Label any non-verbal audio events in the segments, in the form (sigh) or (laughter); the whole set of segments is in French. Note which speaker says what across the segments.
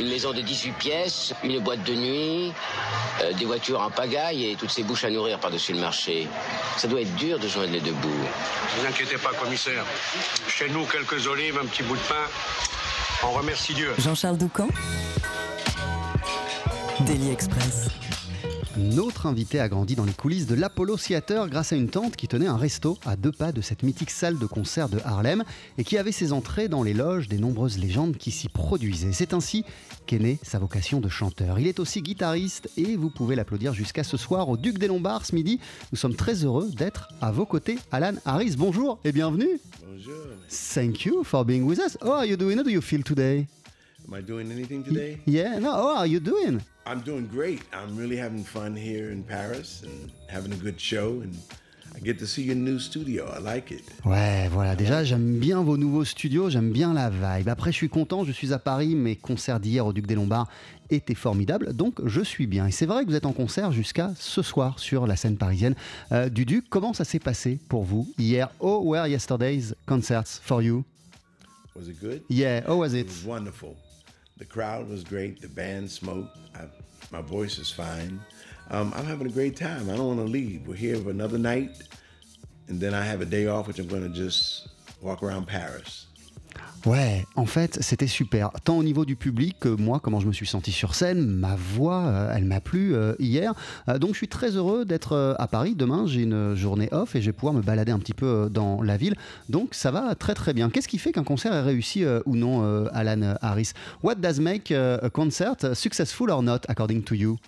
Speaker 1: Une maison de 18 pièces, une boîte de nuit, euh, des voitures en pagaille et toutes ces bouches à nourrir par-dessus le marché. Ça doit être dur de joindre les deux bouts.
Speaker 2: Ne vous inquiétez pas, commissaire. Chez nous, quelques olives, un petit bout de pain. On remercie Dieu.
Speaker 3: Jean-Charles Doucan. Daily Express.
Speaker 4: Notre invité a grandi dans les coulisses de l'Apollo Theater grâce à une tante qui tenait un resto à deux pas de cette mythique salle de concert de Harlem et qui avait ses entrées dans les loges des nombreuses légendes qui s'y produisaient. C'est ainsi qu'est née sa vocation de chanteur. Il est aussi guitariste et vous pouvez l'applaudir jusqu'à ce soir au Duc des Lombards ce midi. Nous sommes très heureux d'être à vos côtés. Alan Harris, bonjour et bienvenue.
Speaker 5: Bonjour.
Speaker 4: Thank you for being with us. How are you doing? How do you feel today?
Speaker 5: Am I doing anything today?
Speaker 4: Yeah, no, how are you doing?
Speaker 5: I'm doing great. I'm really having fun here in Paris and having a good show and I get to see your new studio. I like it.
Speaker 4: Ouais, voilà, déjà j'aime bien vos nouveaux studios, j'aime bien la vibe. Après je suis content, je suis à Paris, mes concerts d'hier au Duc des Lombards étaient formidables, donc je suis bien. Et c'est vrai que vous êtes en concert jusqu'à ce soir sur la scène parisienne euh, du Duc. Comment ça s'est passé pour vous hier? Oh, were yesterday's concerts for you?
Speaker 5: Was it good?
Speaker 4: Yeah, how was
Speaker 5: It?
Speaker 4: It?
Speaker 5: was wonderful. The crowd was great. The band smoked. I, my voice is fine. Um, I'm having a great time. I don't want to leave. We're here for another night, and then I have a day off, which I'm going to just walk around Paris.
Speaker 4: Ouais, en fait, c'était super. Tant au niveau du public que moi, comment je me suis senti sur scène, ma voix, euh, elle m'a plu euh, hier. Euh, donc, je suis très heureux d'être à Paris. Demain, j'ai une journée off et je vais pouvoir me balader un petit peu dans la ville. Donc, ça va très très bien. Qu'est-ce qui fait qu'un concert est réussi ou non, Alan Harris? What does make a concert successful or not, according to you?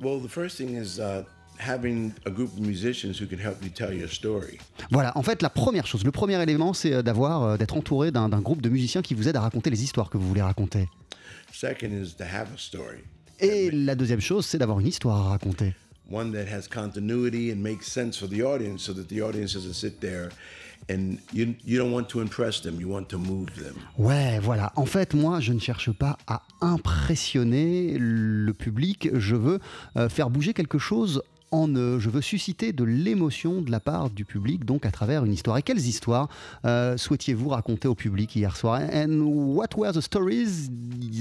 Speaker 5: Well, the first thing is uh, having a group of musicians who can help you tell your story.
Speaker 4: Voilà, en fait, la première chose, le premier élément, c'est euh, d'avoir, euh, d'être entouré d'un groupe de musiciens qui vous aide à raconter les histoires que vous voulez raconter.
Speaker 5: Second is to have a story,
Speaker 4: Et la deuxième chose, c'est d'avoir une histoire à raconter.
Speaker 5: one that has continuity and makes sense for the audience, so that the audience doesn't sit there and you you don't want to impress them, you want to move them.
Speaker 4: Ouais, voilà. En fait, moi, je ne cherche pas à impressionner le public. Je veux euh, faire bouger quelque chose en eux. Je veux susciter de l'émotion de la part du public, donc à travers une histoire. Et quelles histoires euh, souhaitiez-vous raconter au public hier soir? And what were the stories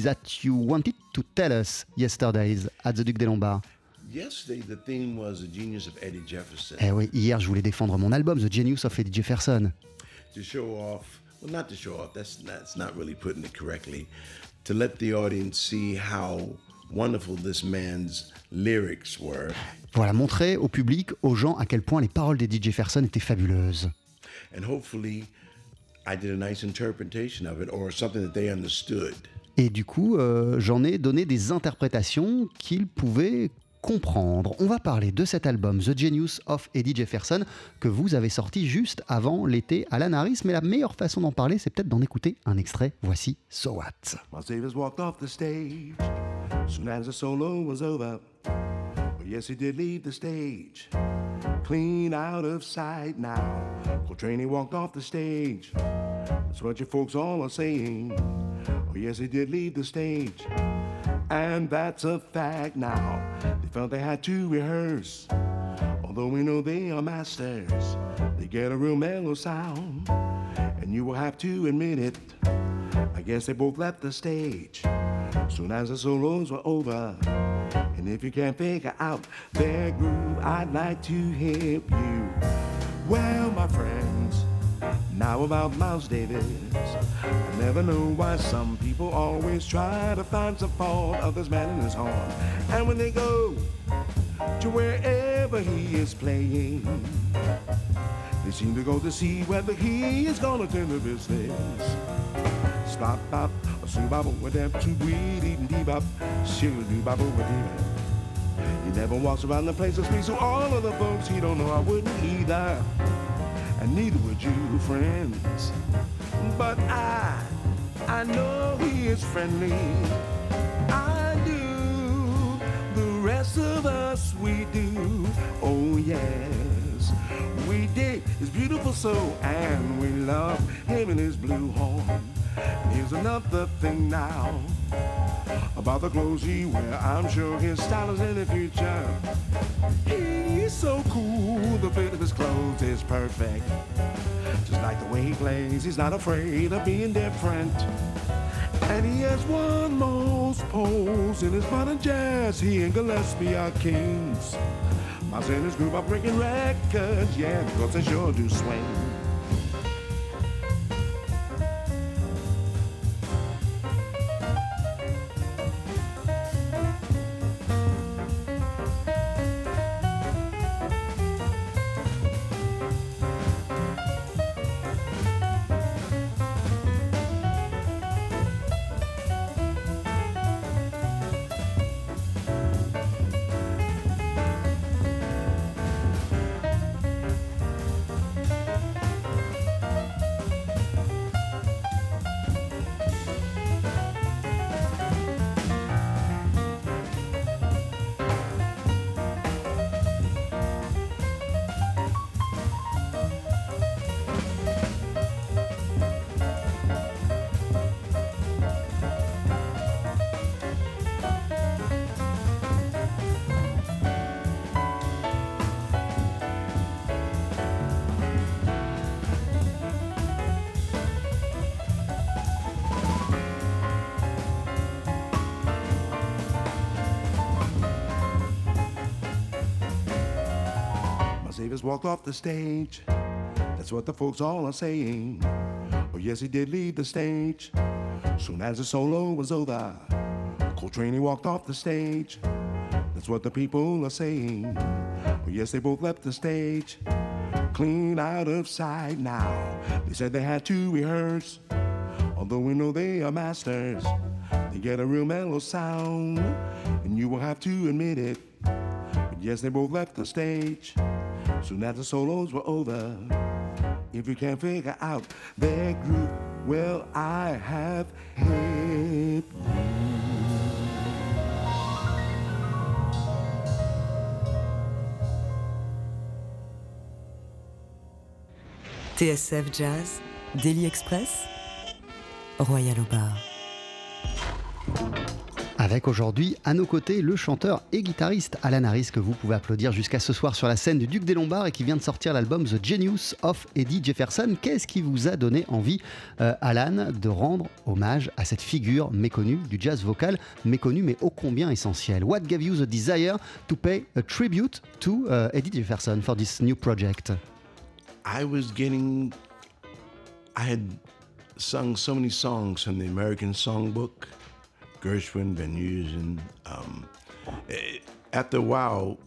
Speaker 4: that you wanted to tell us yesterday at the Duc des Lombards?
Speaker 5: Yesterday, the theme was the genius of Eddie Jefferson.
Speaker 4: Eh oui, hier, je voulais défendre mon album, The Genius of Eddie Jefferson.
Speaker 5: to show off well not to show off that's that's not really putting it correctly to let the audience see how wonderful this man's lyrics were
Speaker 4: Voilà, montrer au public, aux gens, à quel point les paroles d'Eddie Jefferson étaient fabuleuses.
Speaker 5: and hopefully i did a nice interpretation of it or something that they understood
Speaker 4: Et du coup, euh, j'en ai donné des interprétations qu'ils pouvaient comprendre. On va parler de cet album The Genius of Eddie Jefferson que vous avez sorti juste avant l'été à Harris. Mais la meilleure façon d'en parler, c'est peut-être d'en écouter un extrait. Voici So What.
Speaker 6: Soon as the solo was over. Well, yes, he did leave the stage, clean out of sight now. Coltrane walked off the stage. That's what you folks all are saying. Oh, yes, he did leave the stage, and that's a fact now. They felt they had to rehearse. Although we know they are masters, they get a real mellow sound, and you will have to admit it. I guess they both left the stage soon as the solos were over. And if you can't figure out their groove, I'd like to help you. Well, my friends, now about Miles Davis. I never know why some people always try to find some fault of this man in his horn. And when they go to wherever he is playing, they seem to go to see whether he is gonna turn the business. Stop, bop, with them with him. He never walks around the place to speak to all of the folks he don't know. I wouldn't either, and neither would you, friends. But I, I know he is friendly. I do. The rest of us we do. Oh yes. We dig his beautiful soul and we love him and his blue horn. And here's another thing now about the clothes he wear. I'm sure his style is in the future. He's so cool, the fit of his clothes is perfect. Just like the way he plays, he's not afraid of being different. And he has one most pose in his modern jazz. He and Gillespie are kings. My his group are breaking records, yeah, because they sure do swing. Davis walked off the stage. That's what the folks all are saying. Oh, yes, he did leave the stage. Soon as the solo was over, Coltrane he walked off the stage. That's what the people are saying. Oh, yes, they both left the stage. Clean out of sight now. They said they had to rehearse. Although we know they are masters, they get a real mellow sound. And you will have to admit it. But yes, they both left the stage. Soon as the solos were over, if you can't figure out their groove, well, I have hit
Speaker 3: TSF Jazz, Daily Express, Royal au bar.
Speaker 4: Avec aujourd'hui à nos côtés le chanteur et guitariste Alan Harris que vous pouvez applaudir jusqu'à ce soir sur la scène du Duc des Lombards et qui vient de sortir l'album The Genius of Eddie Jefferson. Qu'est-ce qui vous a donné envie, euh, Alan, de rendre hommage à cette figure méconnue du jazz vocal, méconnue mais ô combien essentielle? What gave you the desire to pay a tribute to uh, Eddie Jefferson for this new project?
Speaker 5: I was getting, I had sung so many songs from the American Songbook. Gershwin, Van Heusen. Um, eh, after a while,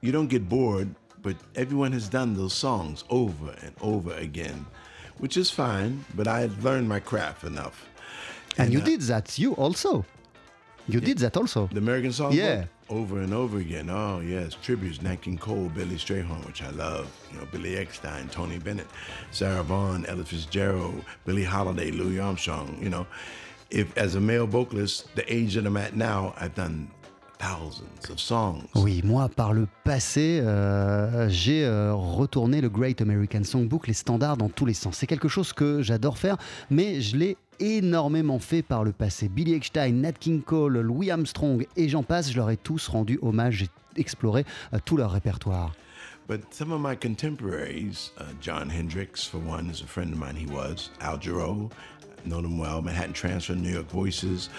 Speaker 5: you don't get bored, but everyone has done those songs over and over again, which is fine, but I had learned my craft enough.
Speaker 4: And, and you uh, did that, you also. You yeah, did that also.
Speaker 5: The American Songbook?
Speaker 4: Yeah.
Speaker 5: Over and over again. Oh, yes. Tributes, Nat King Cole, Billy Strayhorn, which I love. You know, Billy Eckstein, Tony Bennett, Sarah Vaughan, Ella Fitzgerald, Billie Holiday, Louis Armstrong, you know. If as a male vocalist, the age that I'm at now, I've done thousands of songs.
Speaker 4: Oui, moi, par le passé, euh, j'ai euh, retourné le Great American Songbook, les standards dans tous les sens. C'est quelque chose que j'adore faire, mais je l'ai énormément fait par le passé. Billy Eckstein, Nat King Cole, Louis Armstrong et j'en passe, je leur ai tous rendu hommage, j'ai exploré euh, tout leur répertoire.
Speaker 5: But some of my contemporaries, uh, John Hendricks, for one, is a friend of mine, he was, Al Jarreau, know them well, Manhattan Transfer, New York Voices.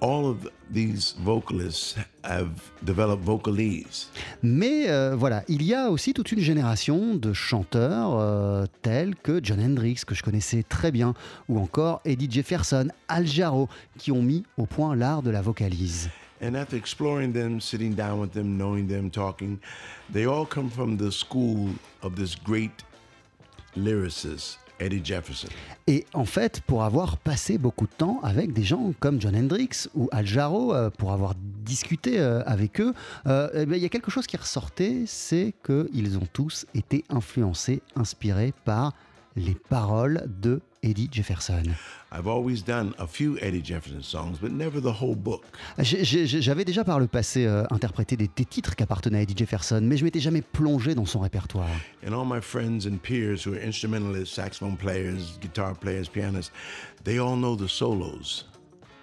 Speaker 5: All of these vocalists have developed vocalese.
Speaker 4: Mais euh, voilà, il y a aussi toute une génération de chanteurs euh, tels que John Hendricks, que je connaissais très bien, ou encore Eddie Jefferson, Al Jarreau, qui ont mis au point l'art de la vocalise.
Speaker 5: And after exploring them, sitting down with them, knowing them, talking, they all come from the school of this great lyricist, Eddie Jefferson.
Speaker 4: Et en fait, pour avoir passé beaucoup de temps avec des gens comme John Hendricks ou Al Jarreau, euh, pour avoir discuté euh, avec eux, euh, eh il y a quelque chose qui ressortait, c'est qu'ils ont tous été influencés, inspirés par les paroles de Eddie Jefferson
Speaker 5: I've always done a few Eddie Jefferson songs, but never the whole book.
Speaker 4: J'ai- j'ai- J'avais déjà par le passé euh, interprété des, des titres qui appartenaient à Eddie Jefferson, mais je m'étais jamais plongé dans son répertoire.
Speaker 5: And all my friends and peers who are instrumentalists, saxophone players, guitar players, pianists, they all know the solos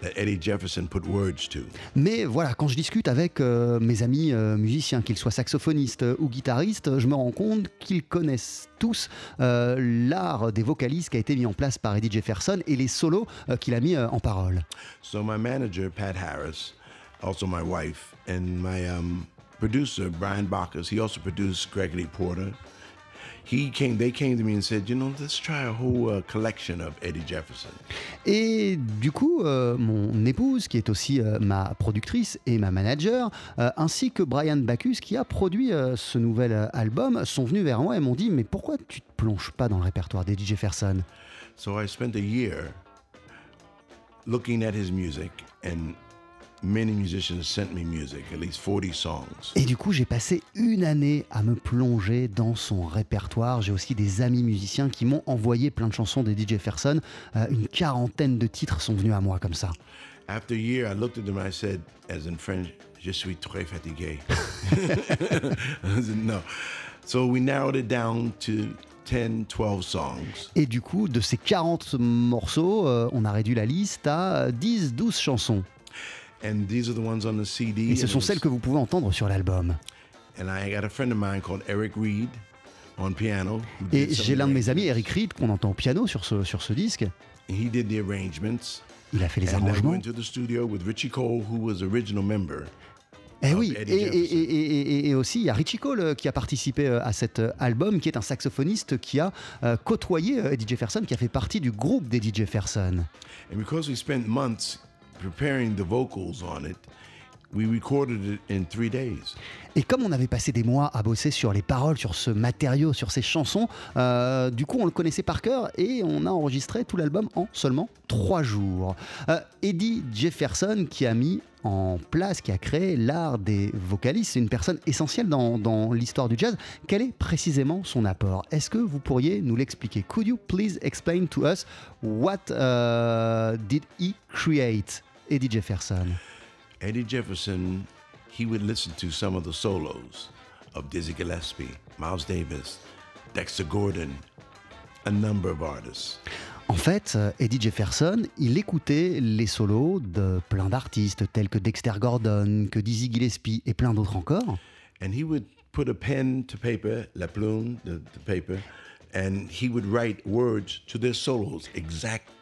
Speaker 5: that Eddie Jefferson put words to.
Speaker 4: Mais voilà, quand je discute avec euh, mes amis euh, musiciens, qu'ils soient saxophonistes euh, ou guitaristes, je me rends compte qu'ils connaissent tous l'art des vocalistes qui a été mis en place par Eddie Jefferson et les solos qu'il a mis en parole.
Speaker 5: So my manager, Pat Harris, also my wife, and my um, producer, Brian Bacchus, he also produced Gregory Porter.
Speaker 4: Et du coup, euh, mon épouse, qui est aussi euh, ma productrice et ma manager, euh, ainsi que Brian Bacchus, qui a produit ce nouvel album, sont venus vers moi et m'ont dit Mais pourquoi tu te plonges pas dans le répertoire d'Eddie Jefferson?
Speaker 5: So I spent a year looking at his music, and many musicians sent me music, at least 40 songs.
Speaker 4: Et du coup, j'ai passé une année à me plonger dans son répertoire. J'ai aussi des amis musiciens qui m'ont envoyé plein de chansons d'Eddie Jefferson. Euh, une quarantaine de titres sont venus à moi comme ça.
Speaker 5: After a year, I looked at him and I said, as in French, Je suis très fatigué. (laughs) I said, no. So we narrowed it down to 10, 12 songs.
Speaker 4: Et du coup, de ces 40 morceaux, euh, on a réduit la liste à 10, 12 chansons.
Speaker 5: And these are the ones on the CD.
Speaker 4: Et ce
Speaker 5: and
Speaker 4: sont celles que vous pouvez entendre sur l'album.
Speaker 5: And I got a friend of mine called Eric Reed on piano. who
Speaker 4: Et j'ai l'un de mes amis. Eric Reed, qu'on entend au piano sur ce, sur ce disque.
Speaker 5: He did the arrangements.
Speaker 4: Il a fait les arrangements.
Speaker 5: went to the studio with Richie Cole, who was original member.
Speaker 4: Eh oui, et, et- et- et- aussi il y a Richie Cole euh, qui a participé euh, à cet euh, album, qui est un saxophoniste qui a côtoyé Eddie Jefferson, qui a fait partie du groupe d'Eddie Jefferson.
Speaker 5: And because we spent months preparing the vocals on it, we recorded it in three days.
Speaker 4: Et comme on avait passé des mois à bosser sur les paroles, sur ce matériau, sur ces chansons, euh, du coup on le connaissait par cœur et on a enregistré tout l'album en seulement trois jours. Euh, Eddie Jefferson qui a mis en place, qui a créé l'art des vocalistes, c'est une personne essentielle dans, l'histoire du jazz. Quel est précisément son apport? Est-ce que vous pourriez nous l'expliquer? Could you please explain to us what uh, did he create, Eddie Jefferson
Speaker 5: Eddie Jefferson, he would listen to some of the solos of Dizzy Gillespie, Miles Davis, Dexter Gordon, a number of artists.
Speaker 4: En fait, euh, Eddie Jefferson, il écoutait les solos de plein d'artistes tels que Dexter Gordon, que Dizzy Gillespie et plein d'autres encore.
Speaker 5: And he would put a pen to paper, la plume, the paper, and he would write words to their solos exactly.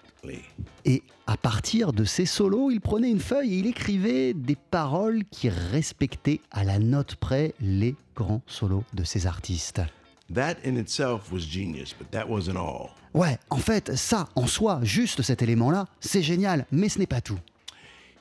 Speaker 4: Et à partir de ces solos, il prenait une feuille et il écrivait des paroles qui respectaient à la note près les grands solos de ces artistes.
Speaker 5: That in itself was genius, but that wasn't all.
Speaker 4: Ouais, en fait, ça, en soi, juste cet élément-là, c'est génial, mais ce n'est pas tout.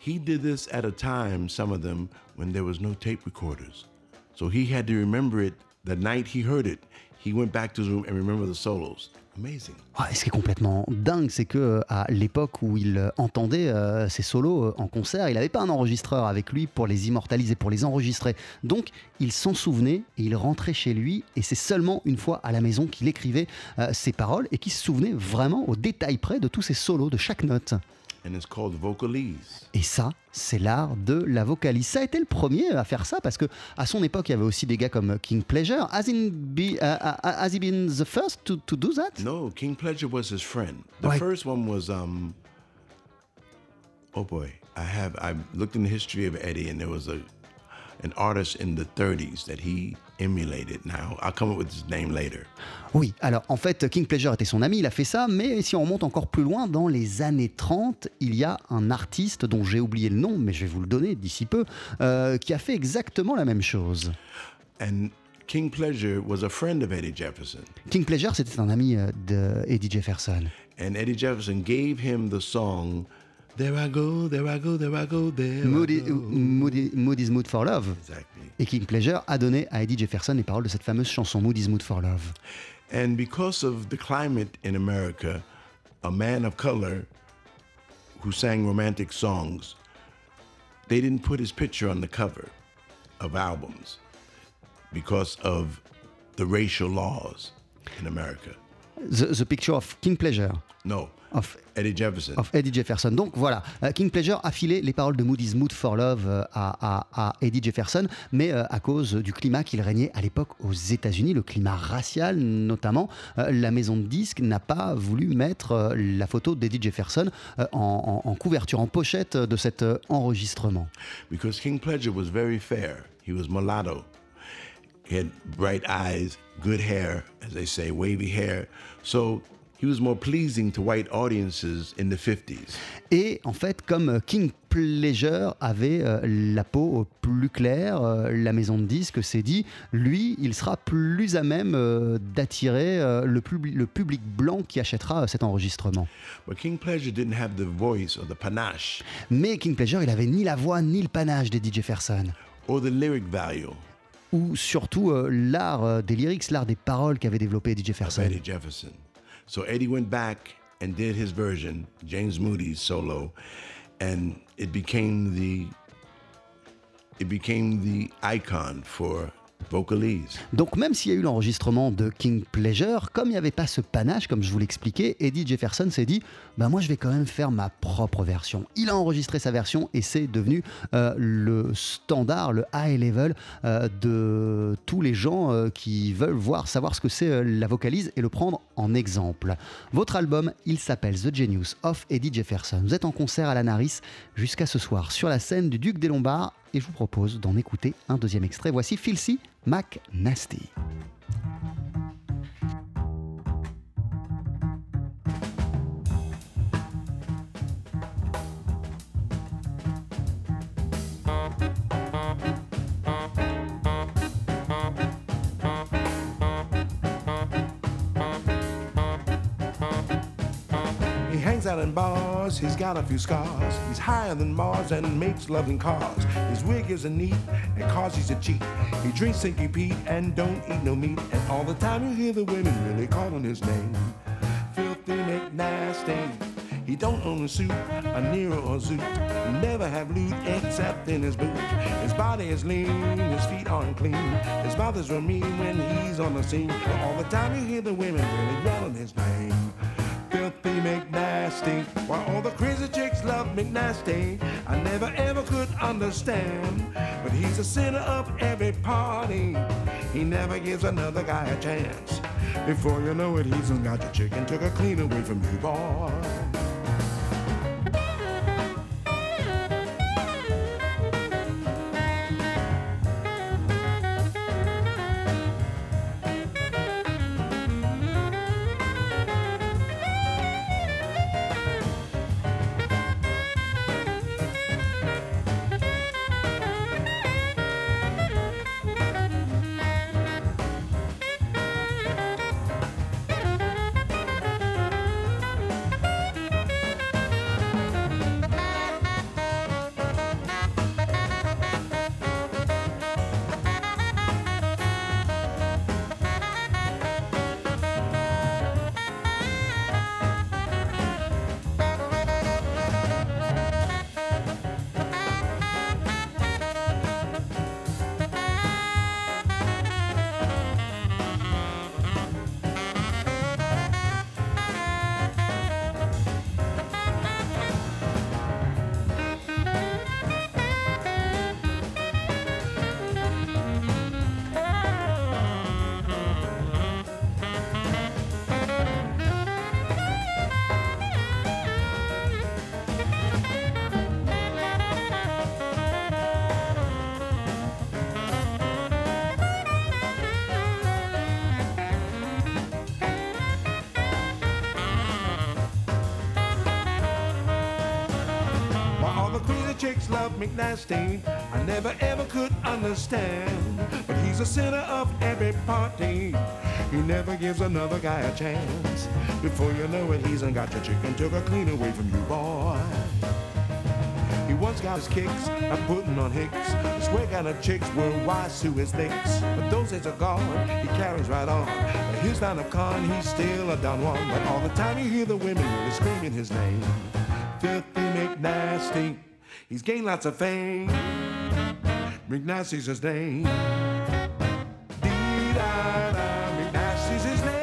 Speaker 5: He did this at a time, some of them, when there was no tape recorders. So he had to remember it the night he heard it. He went back to his room and remembered the solos. Amazing.
Speaker 4: Ouais, ce qui est complètement dingue, c'est que euh, à l'époque où il euh, entendait euh, ses solos en concert, il n'avait pas un enregistreur avec lui pour les immortaliser, pour les enregistrer. Donc, il s'en souvenait et il rentrait chez lui. Et c'est seulement une fois à la maison qu'il écrivait ses paroles et qu'il se souvenait vraiment au détail près de tous ses solos, de chaque note.
Speaker 5: And it's called vocalese.
Speaker 4: Et ça, c'est l'art de la vocalise. Ça a été le premier à faire ça parce que à son époque, il y avait aussi des gars comme King Pleasure. Has he, be- uh, uh, has he been the first to, to do that?
Speaker 5: No, King Pleasure was his friend. The first one was um oh boy. I have I looked in the history of Eddie and there was a an artist in the 30s that he emulated. Now, I'll come up with his name later.
Speaker 4: Oui, alors en fait, King Pleasure était son ami, il a fait ça, mais si on remonte encore plus loin, dans les années 30, il y a un artiste dont j'ai oublié le nom, mais je vais vous le donner d'ici peu, euh, qui a fait exactement la même chose.
Speaker 5: And King Pleasure was a friend of Eddie Jefferson.
Speaker 4: King Pleasure, c'était un ami euh, de Eddie Jefferson.
Speaker 5: And Eddie Jefferson gave him the song There I go, there I go, there I go, there
Speaker 4: Mood, I
Speaker 5: go.
Speaker 4: Mood i- Mood is Mood for Love.
Speaker 5: Exactly.
Speaker 4: Et King Pleasure a donné à Eddie Jefferson les paroles de cette fameuse chanson Mood is Mood for Love.
Speaker 5: And because of the climate in America, a man of color who sang romantic songs, they didn't put his picture on the cover of albums because of the racial laws in America.
Speaker 4: The, the Picture of King Pleasure.
Speaker 7: No,
Speaker 4: Of,
Speaker 7: Eddie Jefferson.
Speaker 4: of Eddie Jefferson. Donc voilà, euh, King Pleasure a filé les paroles de Moody's Mood for Love euh, à, à- à Eddie Jefferson, mais euh, à cause du climat qu'il régnait à l'époque aux États-Unis, le climat racial notamment, la maison de disques n'a pas voulu mettre la photo d'Eddie Jefferson en, en- en couverture, en pochette de cet enregistrement.
Speaker 7: because King Pleasure was very fair. He was mulatto. He had bright eyes, good hair, as they say, wavy hair. So he was more pleasing to white audiences in the 50s.
Speaker 4: Et en fait, comme euh, King Pleasure avait euh, la peau plus claire, euh, la maison de disques s'est dit, lui, il sera plus à même euh, d'attirer euh, le, publi- le public blanc qui achètera euh, cet enregistrement.
Speaker 7: But King Pleasure didn't have the voice or the panache
Speaker 4: Mais King Pleasure, il avait ni la voix ni le panache d'Eddie Jefferson.
Speaker 7: or the lyric value
Speaker 4: Ou surtout euh, l'art euh, des lyrics, l'art des paroles qu'avait développé Eddie Jefferson.
Speaker 7: Eddie Jefferson. So Eddie went back and did his version, James Moody's solo, and it became the it became the icon for vocalese.
Speaker 4: Donc même s'il y a eu l'enregistrement de King Pleasure, comme il n'y avait pas ce panache, comme je vous l'expliquais, Eddie Jefferson s'est dit, bah moi je vais quand même faire ma propre version. Il a enregistré sa version et c'est devenu euh, le standard, le high level euh, de tous les gens euh, qui veulent voir, savoir ce que c'est la vocalise et le prendre en exemple. Votre album, il s'appelle The Genius of Eddie Jefferson. Vous êtes en concert à la Naris jusqu'à ce soir sur la scène du Duc des Lombards et je vous propose d'en écouter un deuxième extrait. Voici Filthy McNasty.
Speaker 5: In bars, he's got a few scars. He's higher than Mars and makes love in cars. His wig isn't neat and causes a cheat. He drinks Stinky Pete and don't eat no meat. And all the time you hear the women really calling his name. Filthy McNasty. He don't own a suit, a Nero or Zoot. Never have loot except in his boot. His body is lean, his feet aren't clean. His mouth is real mean when he's on the scene. All the time you hear the women really yelling his name. Filthy McNasty. Why all the crazy chicks love McNasty. I never ever could understand. But he's the center of every party. He never gives another guy a chance. Before you know it, he's got your chicken, took her clean away from you, boy. Love McNasty, I never ever could understand. But he's the center of every party. He never gives another guy a chance. Before you know it, he's got your chicken took her clean away from you, boy. He once got his kicks at putting on hicks. Swear kind of chicks were wise to his licks. But those days are gone, he carries right on. But he's not a con, he's still a Don Juan. But all the time you hear the women really screaming his name. Filthy McNasty. He's gained lots of fame. McNasty's his name. Dee-da-da, McNasty's his name.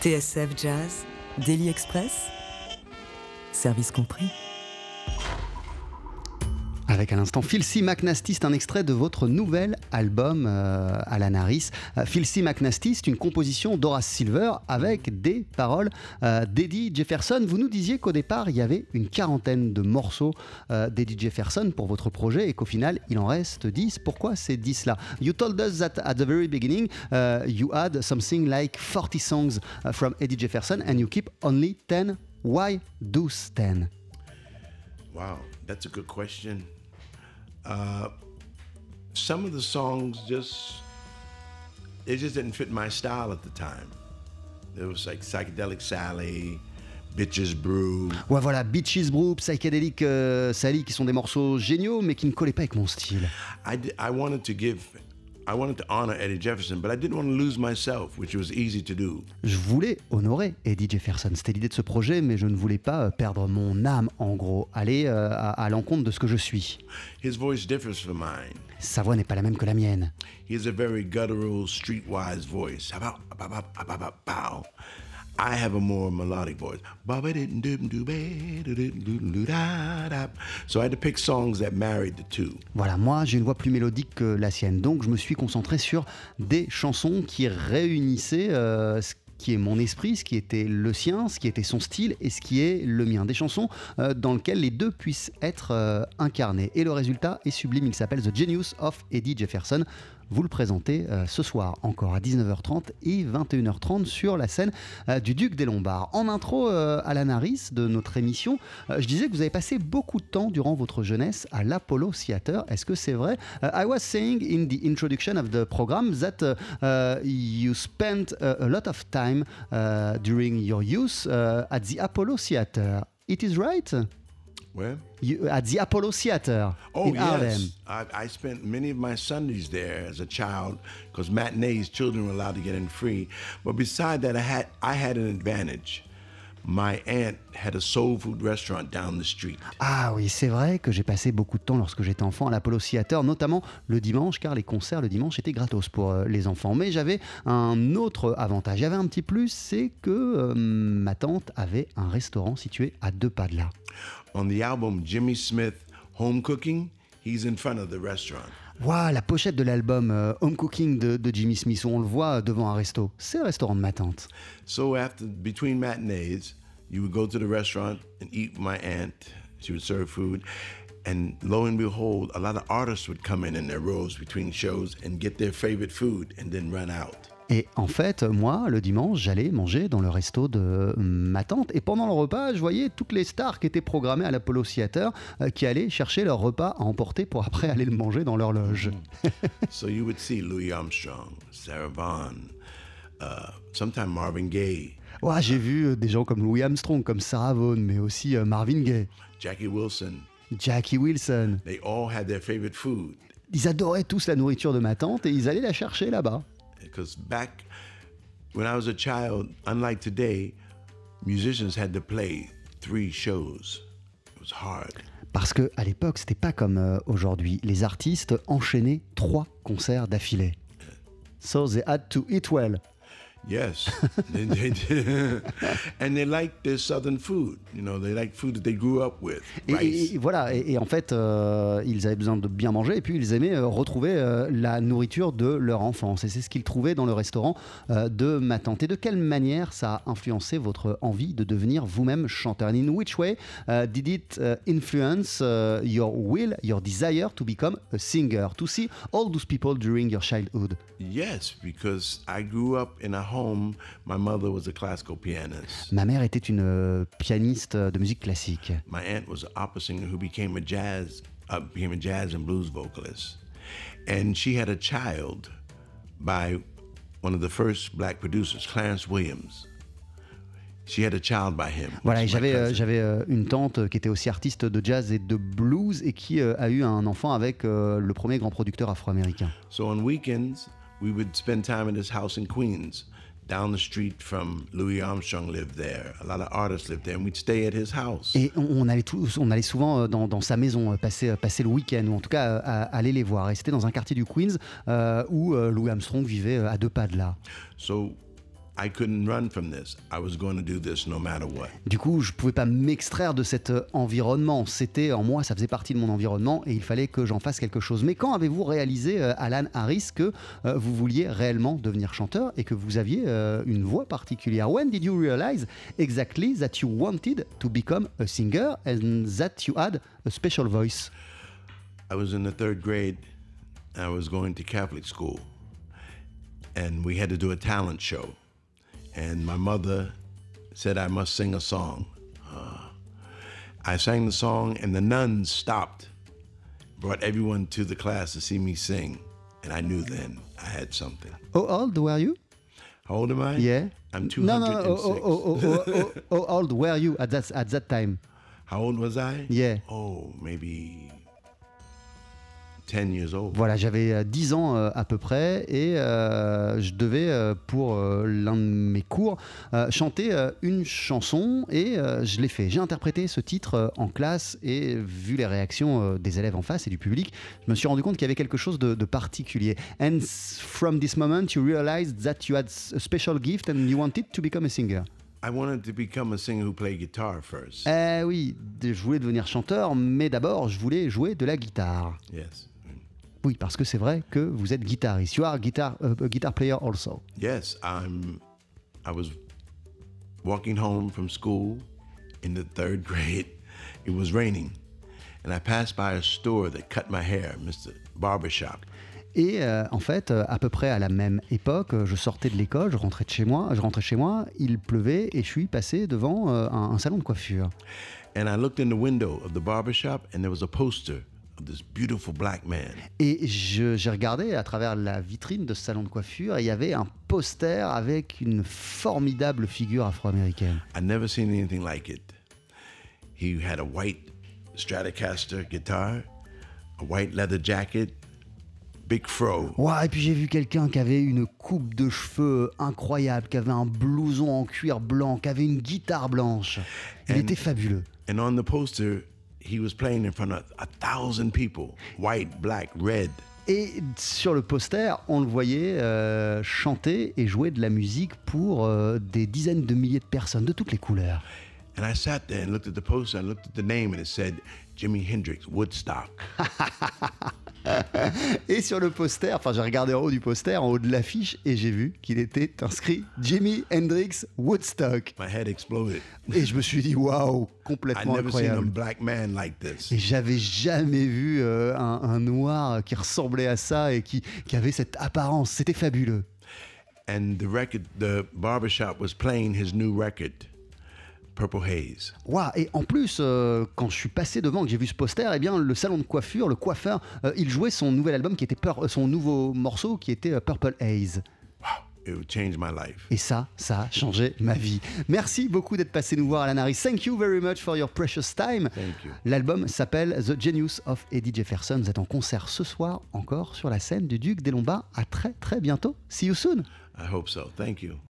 Speaker 3: TSF Jazz, Daily Express, service compris.
Speaker 4: Avec à l'instant Philcy McNasty, c'est un extrait de votre nouvel album euh, Alan Harris. Euh, Philcy McNasty, c'est une composition d'Horace Silver avec des paroles euh, d'Eddie Jefferson. Vous nous disiez qu'au départ, il y avait une quarantaine de morceaux euh, d'Eddie Jefferson pour votre projet et qu'au final, il en reste 10. Pourquoi ces 10 là You told us that at the very beginning, uh, you had something like 40 songs uh, from Eddie Jefferson and you keep only 10. Why those 10?
Speaker 5: Wow, that's a good question. Uh, some of the songs just it just didn't fit my style at the time. It was like psychedelic Sally, Bitches Brew.
Speaker 4: Ouais, voilà, Beaches Brew, Psychedelic euh, Sally, qui sont des morceaux géniaux, mais qui ne collaient pas avec mon style.
Speaker 5: I, I wanted to give, I wanted to honor Eddie Jefferson, but I didn't want to lose myself, which was easy to do.
Speaker 4: Je voulais honorer Eddie Jefferson. C'était l'idée de ce projet, mais je ne voulais pas euh, perdre mon âme, en gros, aller euh, à, à l'encontre de ce que je suis.
Speaker 5: His voice differs from mine.
Speaker 4: Sa voix n'est pas la même que la mienne.
Speaker 5: He has a very guttural, streetwise voice. About, about, about, about, bow? I have a more melodic voice. So I had to pick songs that married the two.
Speaker 4: Voilà, moi j'ai une voix plus mélodique que la sienne, donc je me suis concentré sur des chansons qui réunissaient euh, ce qui est mon esprit, ce qui était le sien, ce qui était son style et ce qui est le mien. Des chansons euh, dans lesquelles les deux puissent être euh, incarnés. Et le résultat est sublime, il s'appelle The Genius of Eddie Jefferson. Vous le présentez euh, ce soir encore à 19h30 et 21h30 sur la scène euh, du Duc des Lombards. En intro euh, à la Harris de notre émission, euh, je disais que vous avez passé beaucoup de temps durant votre jeunesse à l'Apollo Theater. Est-ce que c'est vrai? I was saying in the introduction of the program that uh, uh, you spent uh, a lot of time during your youth at the Apollo Theater. It is right?
Speaker 5: Where?
Speaker 4: You, at the Apollo Theater
Speaker 5: Oh,
Speaker 4: in Harlem.
Speaker 5: I, I spent many of my Sundays there as a child because matinees, children were allowed to get in free. But beside that, I had, I had an advantage. My aunt had a soul food restaurant down the street.
Speaker 4: Ah oui, c'est vrai que j'ai passé beaucoup de temps lorsque j'étais enfant à l'Apollo Theater, notamment le dimanche, car les concerts le dimanche étaient gratos pour euh, les enfants. Mais j'avais un autre avantage, j'avais un petit plus, c'est que euh, ma tante avait un restaurant situé à deux pas de là.
Speaker 5: On the album Jimmy Smith Home Cooking, he's in front of the restaurant.
Speaker 4: Waouh, la pochette de l'album euh, Home Cooking de, Jimmy Smith, où on le voit devant un resto. C'est le restaurant de ma tante.
Speaker 5: So after between matinees, you would go to the restaurant and eat with my aunt. She would serve food. And lo and behold, a lot of artists would come in in their rows between shows and get their favorite food and then run out.
Speaker 4: Et en fait, moi, le dimanche, j'allais manger dans le resto de ma tante. Et pendant le repas, je voyais toutes les stars qui étaient programmées à l'Apollo Theater euh, qui allaient chercher leur repas à emporter pour après aller le manger dans leur loge.
Speaker 5: so you would see Louis Armstrong, Sarah Vaughan, uh, sometime Marvin Gaye,
Speaker 4: Ouais, j'ai vu euh, des gens comme Louis Armstrong, comme Sarah Vaughan, mais aussi euh, Marvin Gaye,
Speaker 5: Jackie Wilson.
Speaker 4: Jackie Wilson.
Speaker 5: They all had their favorite food.
Speaker 4: Ils adoraient tous la nourriture de ma tante et ils allaient la chercher là-bas.
Speaker 5: Because back when I was a child, unlike today, musicians had to play three shows. It was hard.
Speaker 4: Parce que à l'époque, c'était pas comme euh, aujourd'hui. Les artistes enchaînaient trois concerts d'affilée. So they had to eat well.
Speaker 5: Yes, (laughs) they, they did. (laughs) and they liked their southern food. You know, they liked food that they grew up with. Rice.
Speaker 4: et- et voilà, et, et en fait, euh, ils avaient besoin de bien manger, et puis ils aimaient euh, retrouver euh, la nourriture de leur enfance. Et c'est ce qu'ils trouvaient dans le restaurant euh, de ma tante. Et de quelle manière ça a influencé votre envie de devenir vous-même chanteur? And in which way uh, did it uh, influence uh, your will, your desire to become a singer, to see all those people during your childhood
Speaker 5: Yes, because I grew up in a home. My mother was a classical pianist.
Speaker 4: Ma mère était une euh, pianiste de musique classique.
Speaker 5: My aunt was an opera singer who became a jazz, uh, became a jazz and blues vocalist, and she had a child by one of the first black producers, Clarence Williams. She had a child by him.
Speaker 4: Voilà, j'avais euh, j'avais euh, une tante qui était aussi artiste de jazz et de blues et qui euh, a eu un enfant avec euh, le premier grand producteur afro-américain.
Speaker 5: So on weekends, we would spend time in his house in Queens. Down the street from Louis Armstrong lived there. A lot of artists lived there, and we'd stay at his house.
Speaker 4: Et on, allait tous, on allait souvent euh, dans, dans sa maison euh, passer, euh, passer le week-end ou en tout cas à- aller les voir. Et c'était dans un quartier du Queens euh, où Louis Armstrong vivait à deux pas de là.
Speaker 5: So I couldn't run from this. I was going to do this no matter what.
Speaker 4: Du coup, je pouvais pas m'extraire de cet euh, environnement. C'était en moi, ça faisait partie de mon environnement et il fallait que j'en fasse quelque chose. Mais quand avez-vous réalisé, euh, Alan Harris, que euh, vous vouliez réellement devenir chanteur et que vous aviez une voix particulière? When did you realize exactly that you wanted to become a singer and that you had a special voice?
Speaker 5: I was in the third grade. I was going to Catholic school. And we had to do a talent show. And my mother said I must sing a song. Uh, I sang the song, and the nuns stopped, brought everyone to the class to see me sing. And I knew then I had something.
Speaker 4: How old were you?
Speaker 5: How old am I?
Speaker 4: Yeah.
Speaker 5: I'm 206.
Speaker 4: No, no.
Speaker 5: 206.
Speaker 4: Oh, oh, oh, oh, oh, oh, how old were you at that at that time?
Speaker 5: How old was I?
Speaker 4: Yeah.
Speaker 5: Oh, maybe 10 years old.
Speaker 4: Voilà, j'avais euh, 10 ans euh, à peu près et euh, je devais, euh, pour euh, l'un de mes cours, euh, chanter euh, une chanson et euh, je l'ai fait. J'ai interprété ce titre euh, en classe et vu les réactions euh, des élèves en face et du public, je me suis rendu compte qu'il y avait quelque chose de, de particulier. And from this moment, you realized that you had a special gift and you wanted to become a singer.
Speaker 5: I wanted to become a singer who played guitar first.
Speaker 4: Eh oui, je voulais devenir chanteur, mais d'abord, je voulais jouer de la guitare.
Speaker 5: Yes.
Speaker 4: Oui, parce que c'est vrai que vous êtes guitariste. You are guitar, uh, a guitar player also.
Speaker 5: Yes, I'm. I was walking home from school in the third (laughs) grade. It was raining, and I passed by a store that cut my hair, Mr. Barbershop.
Speaker 4: Et euh, en fait, euh, à peu près à la même époque, euh, je sortais de l'école, je rentrais de chez moi, je rentrais chez moi, il pleuvait et je suis passé devant euh, un, un salon de coiffure.
Speaker 5: And I looked in the window of the barbershop, and there was a poster this beautiful black man.
Speaker 4: Et j'ai regardé à travers la vitrine de ce salon de coiffure et il y avait un poster avec une formidable figure afro-américaine.
Speaker 5: I'd never seen anything like it. He had a white Stratocaster guitar, a white leather jacket, big fro.
Speaker 4: Ouah, et puis j'ai vu quelqu'un qui avait une coupe de cheveux incroyable, qui avait un blouson en cuir blanc, qui avait une guitare blanche. Il
Speaker 5: And-
Speaker 4: était fabuleux.
Speaker 5: And on the poster, he was playing in front of a thousand people white, black, red.
Speaker 4: Et sur le poster, on le voyait euh, chanter et jouer de la musique pour euh, des dizaines de milliers de personnes de toutes les couleurs.
Speaker 5: And I sat there and looked at the poster and looked at the name and it said Jimi Hendrix, Woodstock. (laughs)
Speaker 4: Et sur le poster, enfin j'ai regardé en haut du poster, en haut de l'affiche, et j'ai vu qu'il était inscrit Jimi Hendrix Woodstock.
Speaker 5: My head exploded.
Speaker 4: Et je me suis dit, waouh, complètement
Speaker 5: never seen a
Speaker 4: incroyable.
Speaker 5: black man like this.
Speaker 4: Et j'avais jamais vu euh, un, un noir qui ressemblait à ça et qui, qui avait cette apparence. C'était fabuleux.
Speaker 5: And the record, the barbershop was playing his new record, Purple Haze.
Speaker 4: Waouh Et en plus, euh, quand je suis passé devant, que j'ai vu ce poster, eh bien, le salon de coiffure, le coiffeur, euh, il jouait son nouvel album qui était Pur- euh, son nouveau morceau qui était Purple Haze.
Speaker 5: It would change my life.
Speaker 4: Et ça, ça a changé ma vie. Merci beaucoup d'être passé nous voir, Alan Harris. Thank you very much for your precious time.
Speaker 5: Thank you.
Speaker 4: L'album s'appelle The Genius of Eddie Jefferson. Vous êtes en concert ce soir encore sur la scène du Duc des Lombards. À très très bientôt. See you soon.
Speaker 5: I hope so. Thank you.